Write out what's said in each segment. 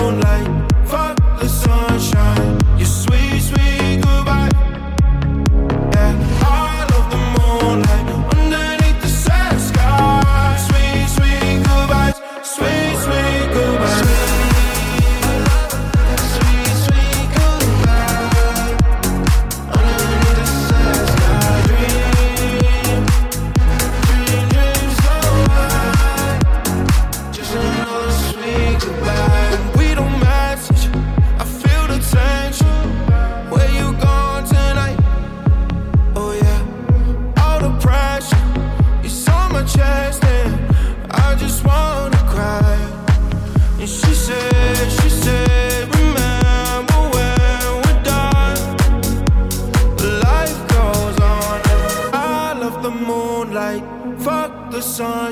moonlight.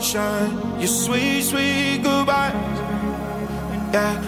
Sunshine, your sweet, sweet goodbye. Yeah,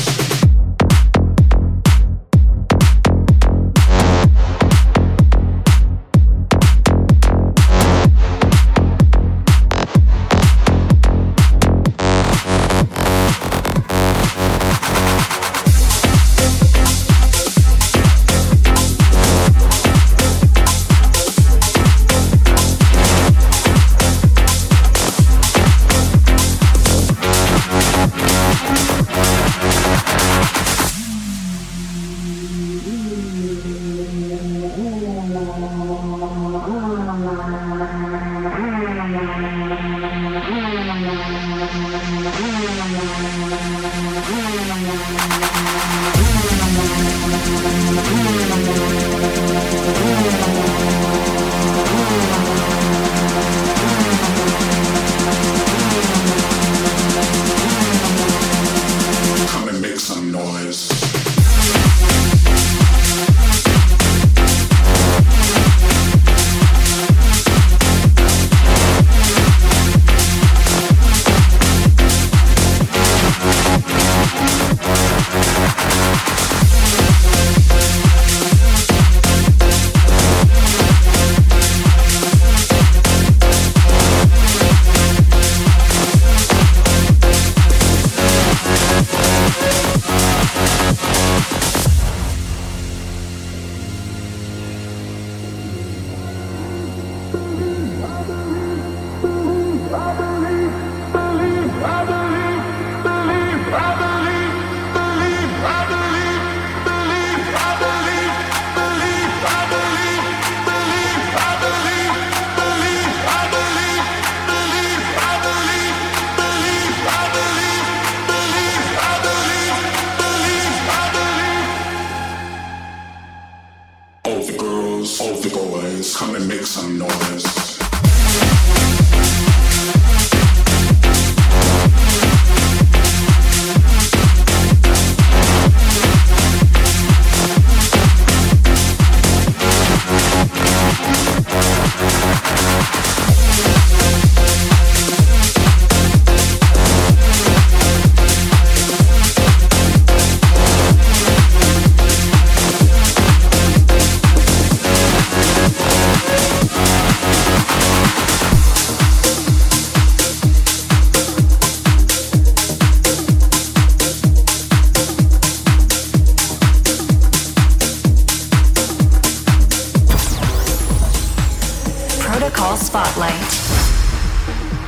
spotlight.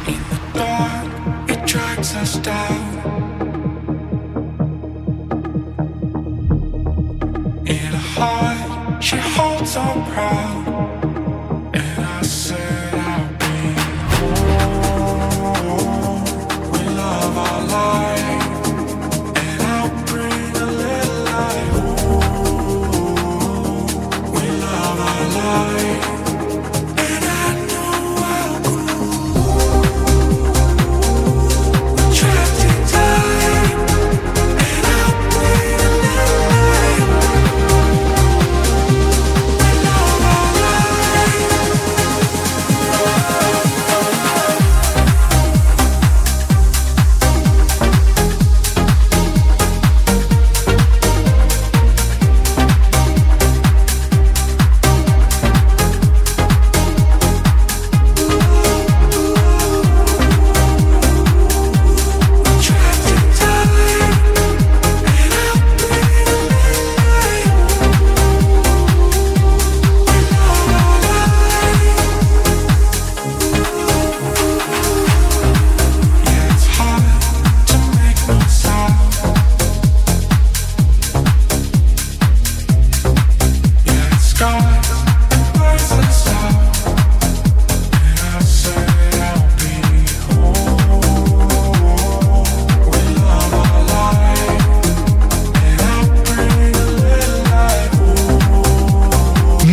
In the dark, it drags us down.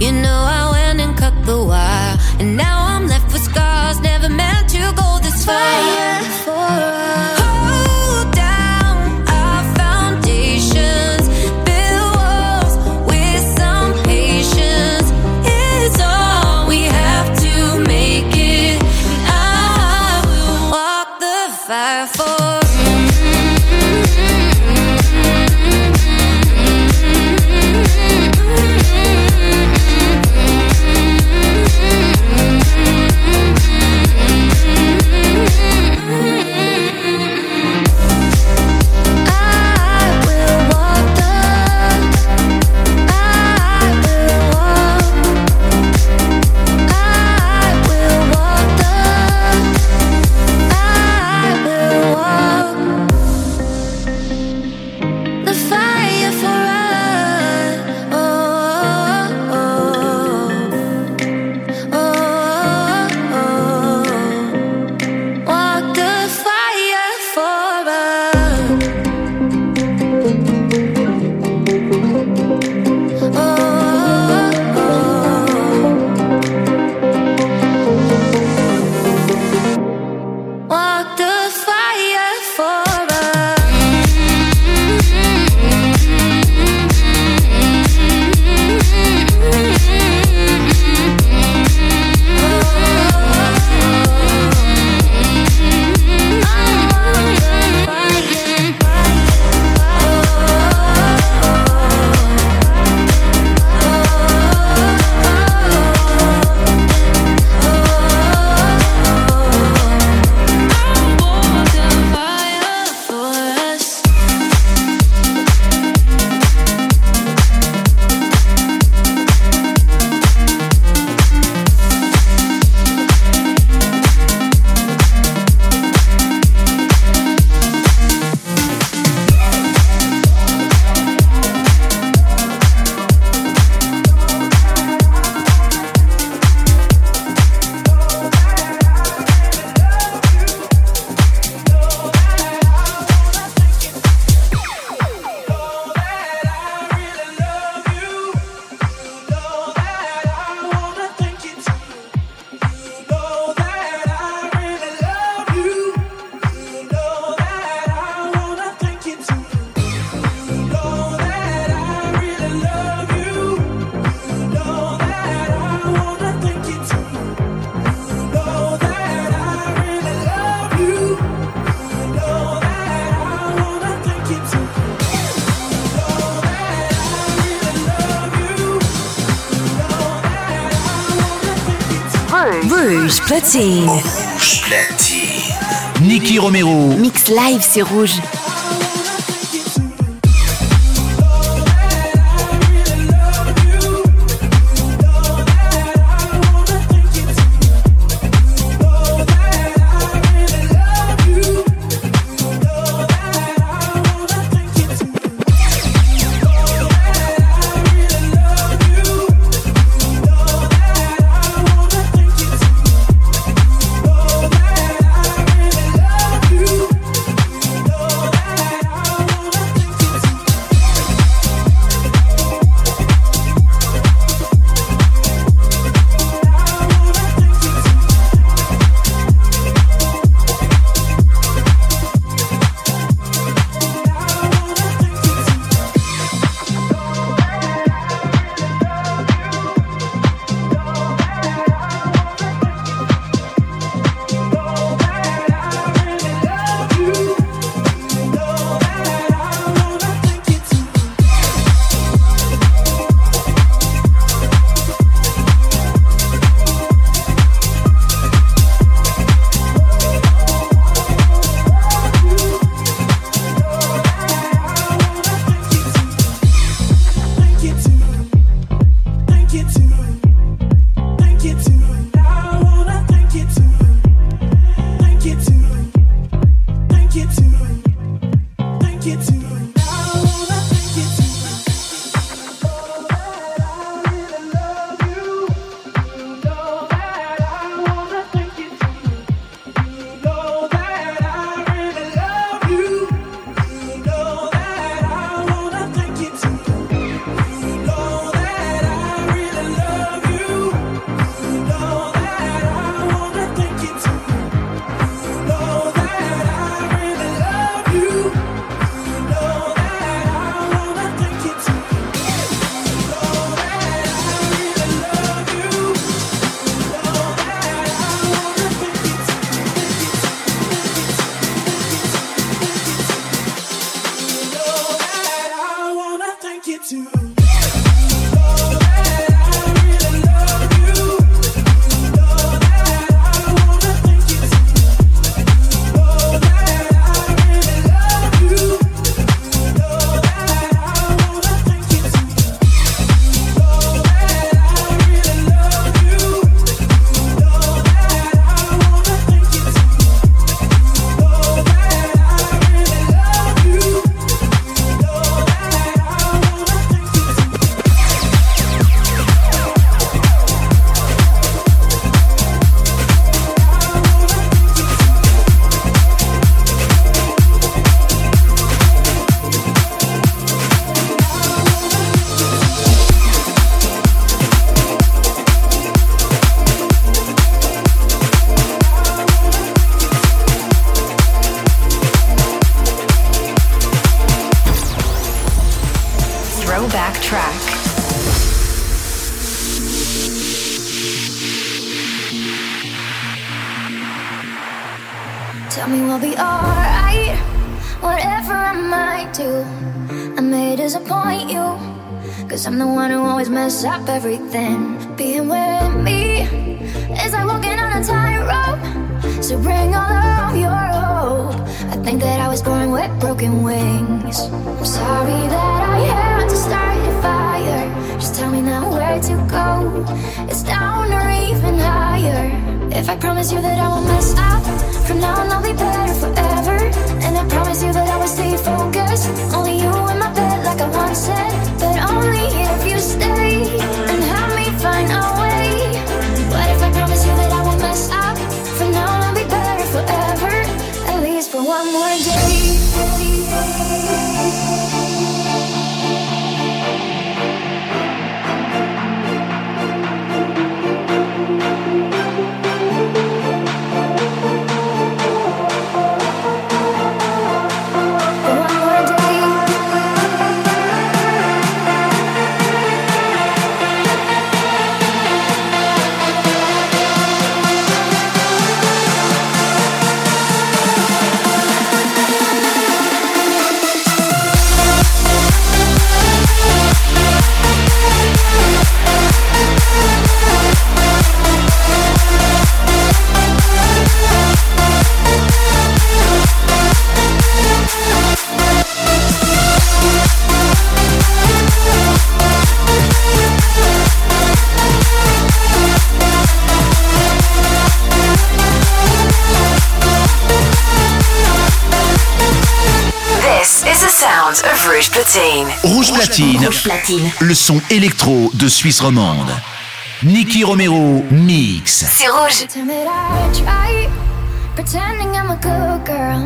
You know I went and cut the wire, and now Rouge. Rouge platine. Rouge platine. Romero. Mix live, c'est rouge. alright. Whatever I might do, I may disappoint you. Cause I'm the one who always mess up everything. Being with me is like walking on a tightrope. So bring all of your hope. I think that I was born with broken wings. I'm sorry that I had to start a fire. Just tell me now where to go. It's down or even higher. If I promise you that I won't mess up, from now on I'll be better forever. And I promise you that I will stay focused. Only you in my bed, like I once said. But only if you stay and help me find a way. What if I promise you that I won't mess up? From now on I'll be better forever, at least for one more day. Rouge Platine. Rouge Platine. Rouge Platine. Le son électro de Suisse romande. Nicky Romero mix. C'est rouge. Pretending I'm a good girl,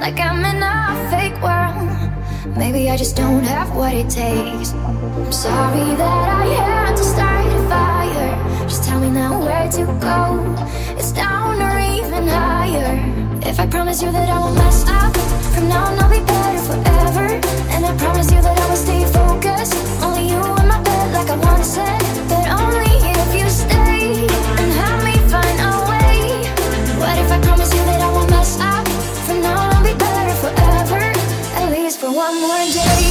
like I'm in a fake world. Maybe I just don't have what it takes. I'm sorry that I had to start a fire. Just tell me now where to go. It's down or even higher. If I promise you that I won't mess up, from now on I'll be better forever. And I promise you that I will stay focused. Only you in my bed, like I once said. But only if you stay and help me find a way. What if I promise you that I won't mess up? From now on I'll be better forever. At least for one more day.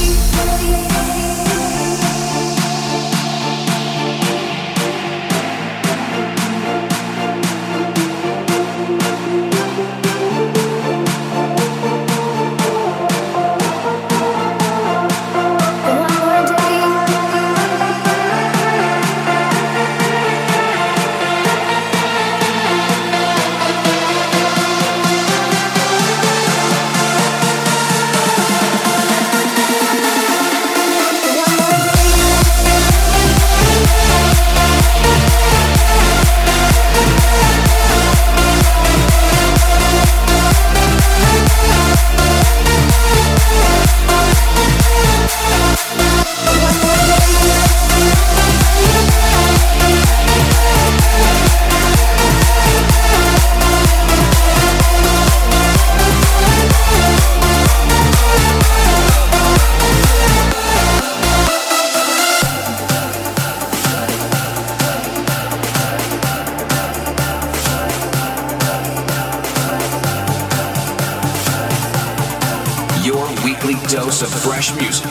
Dose of fresh music.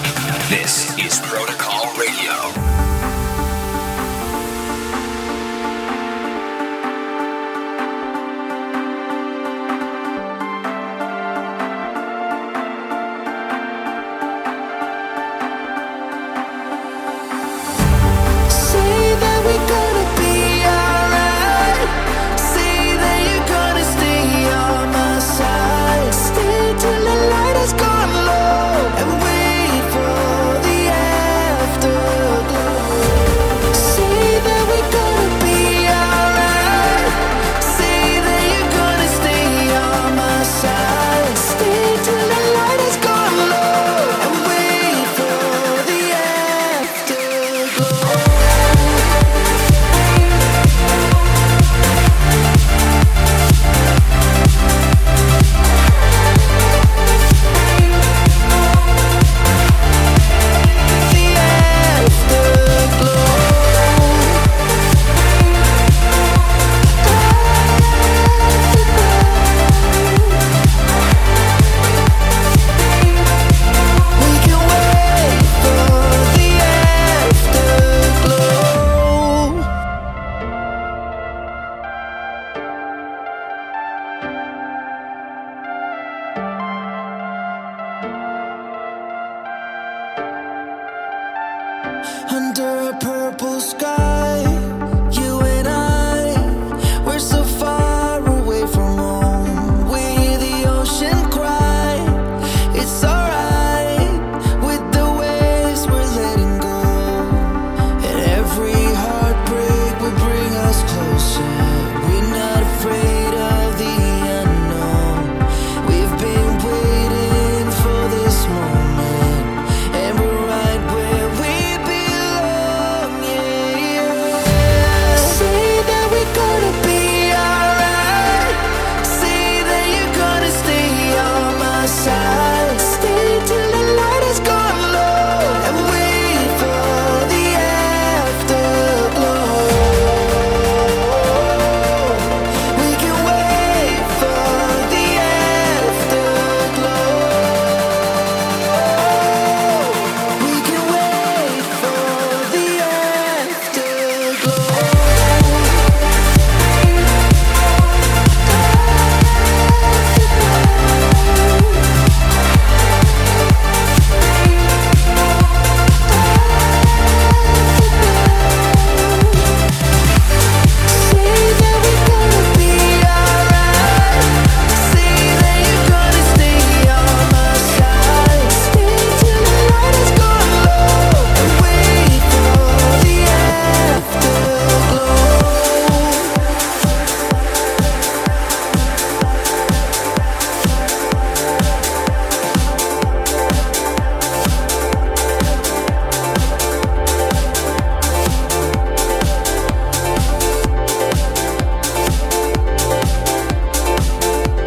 This is Protocol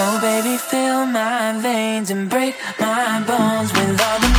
So baby, fill my veins and break my bones with all the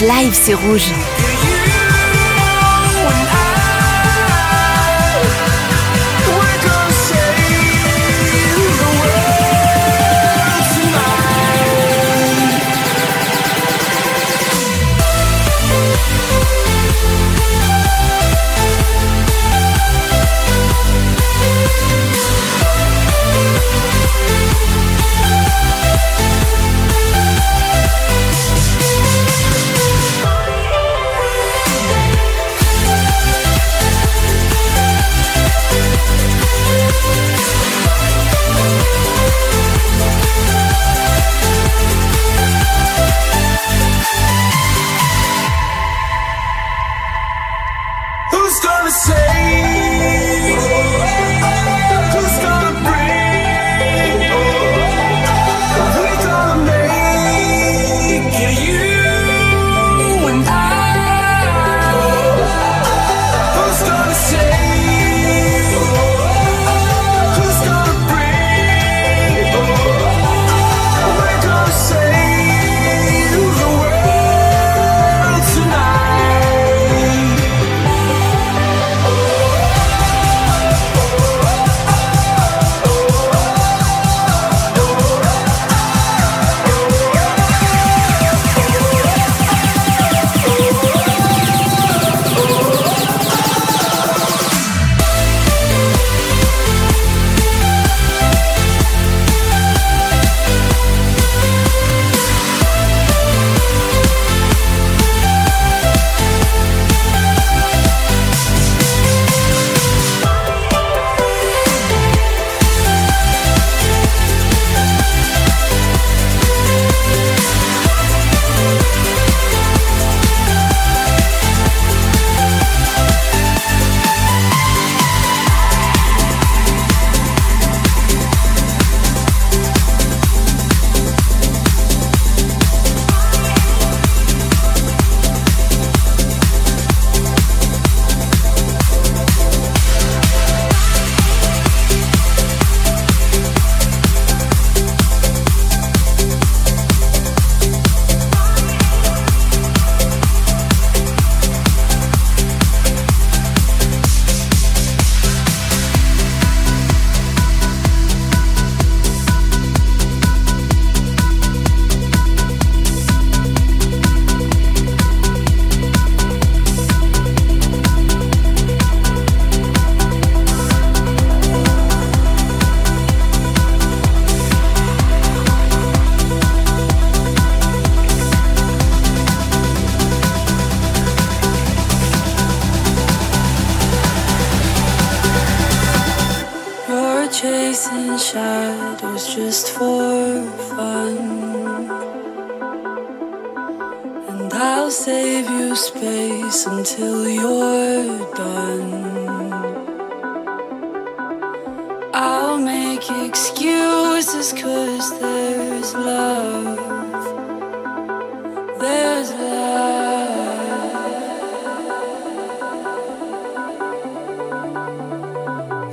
Live, c'est rouge.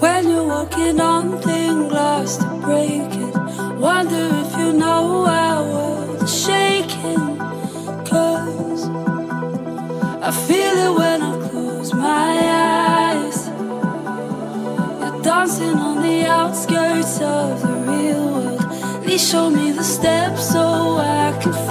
When you're walking on thin glass to break it, wonder if you know our world's shaking. Cause I feel it when I close my eyes. You're dancing on the outskirts of the real world. Please show me the steps so I can.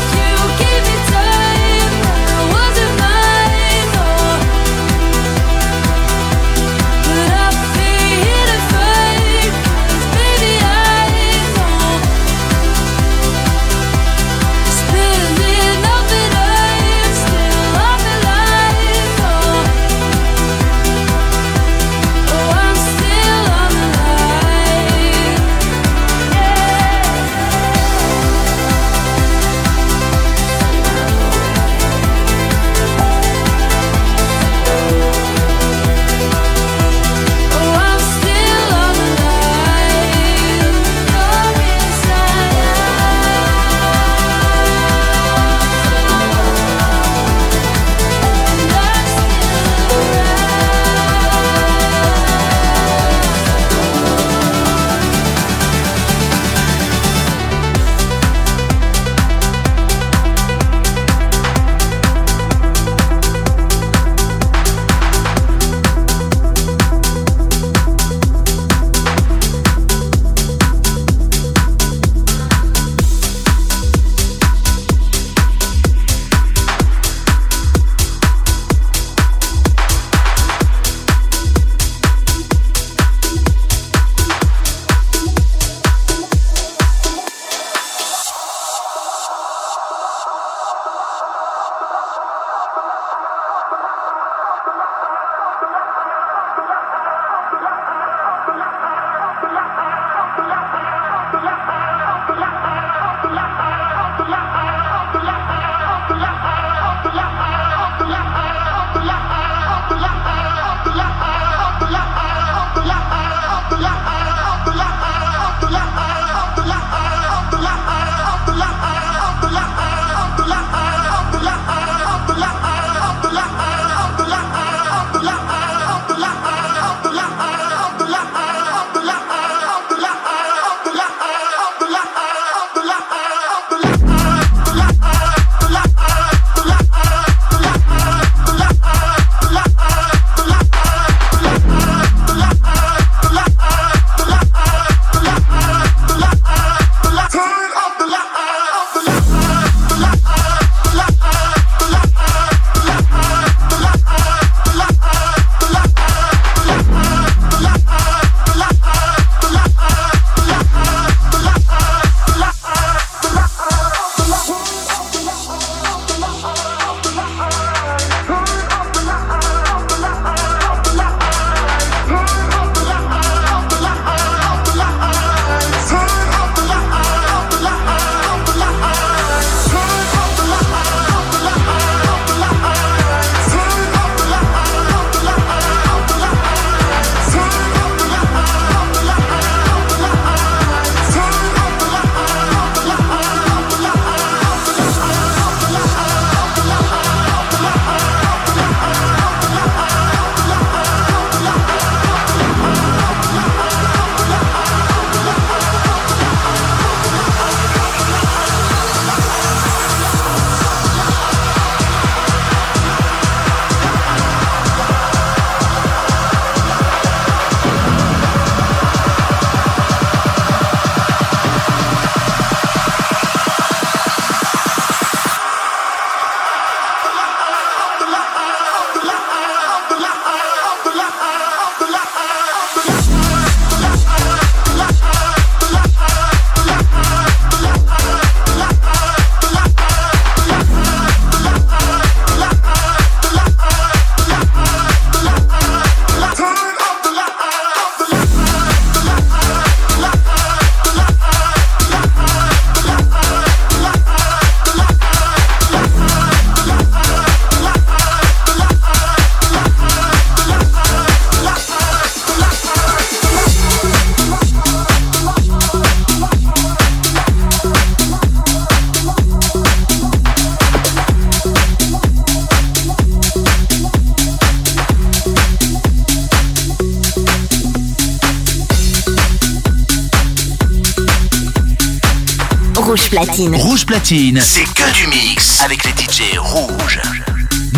Rouge Platine. C'est que du mix avec les DJ rouges.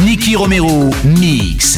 Nicky Romero, mix.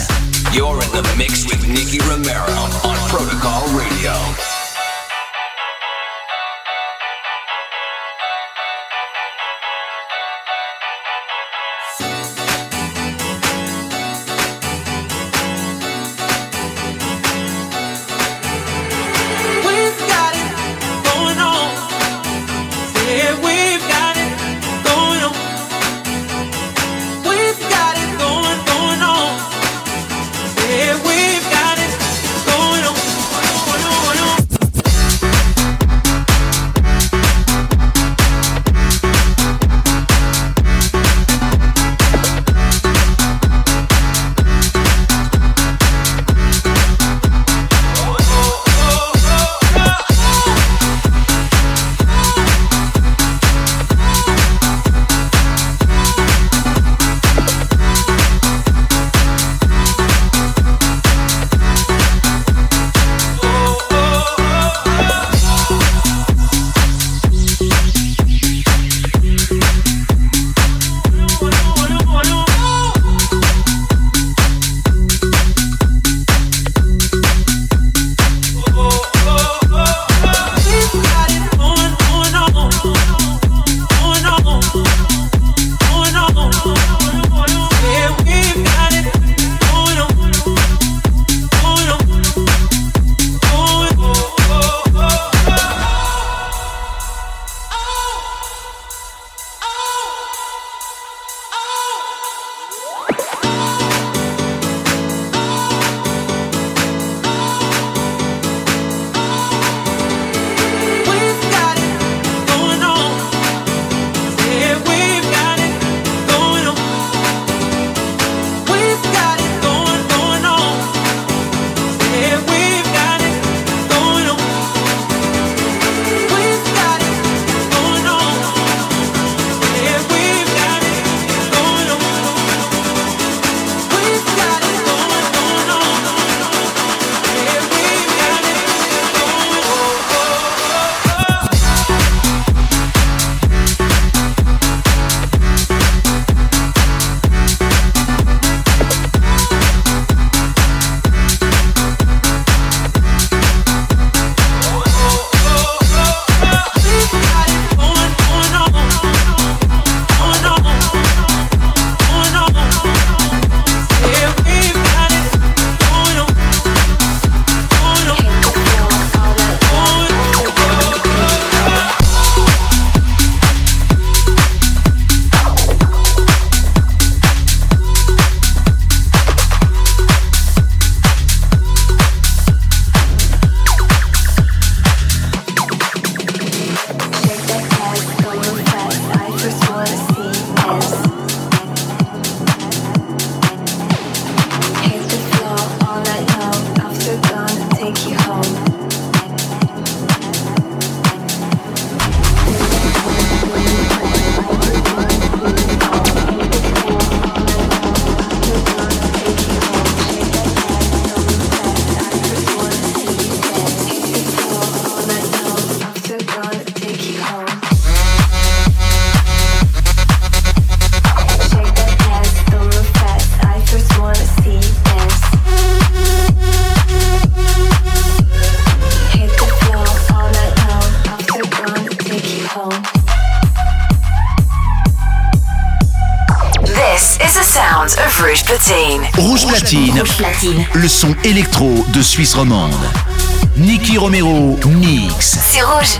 Le son électro de Suisse romande. Nicky Romero mix. C'est rouge.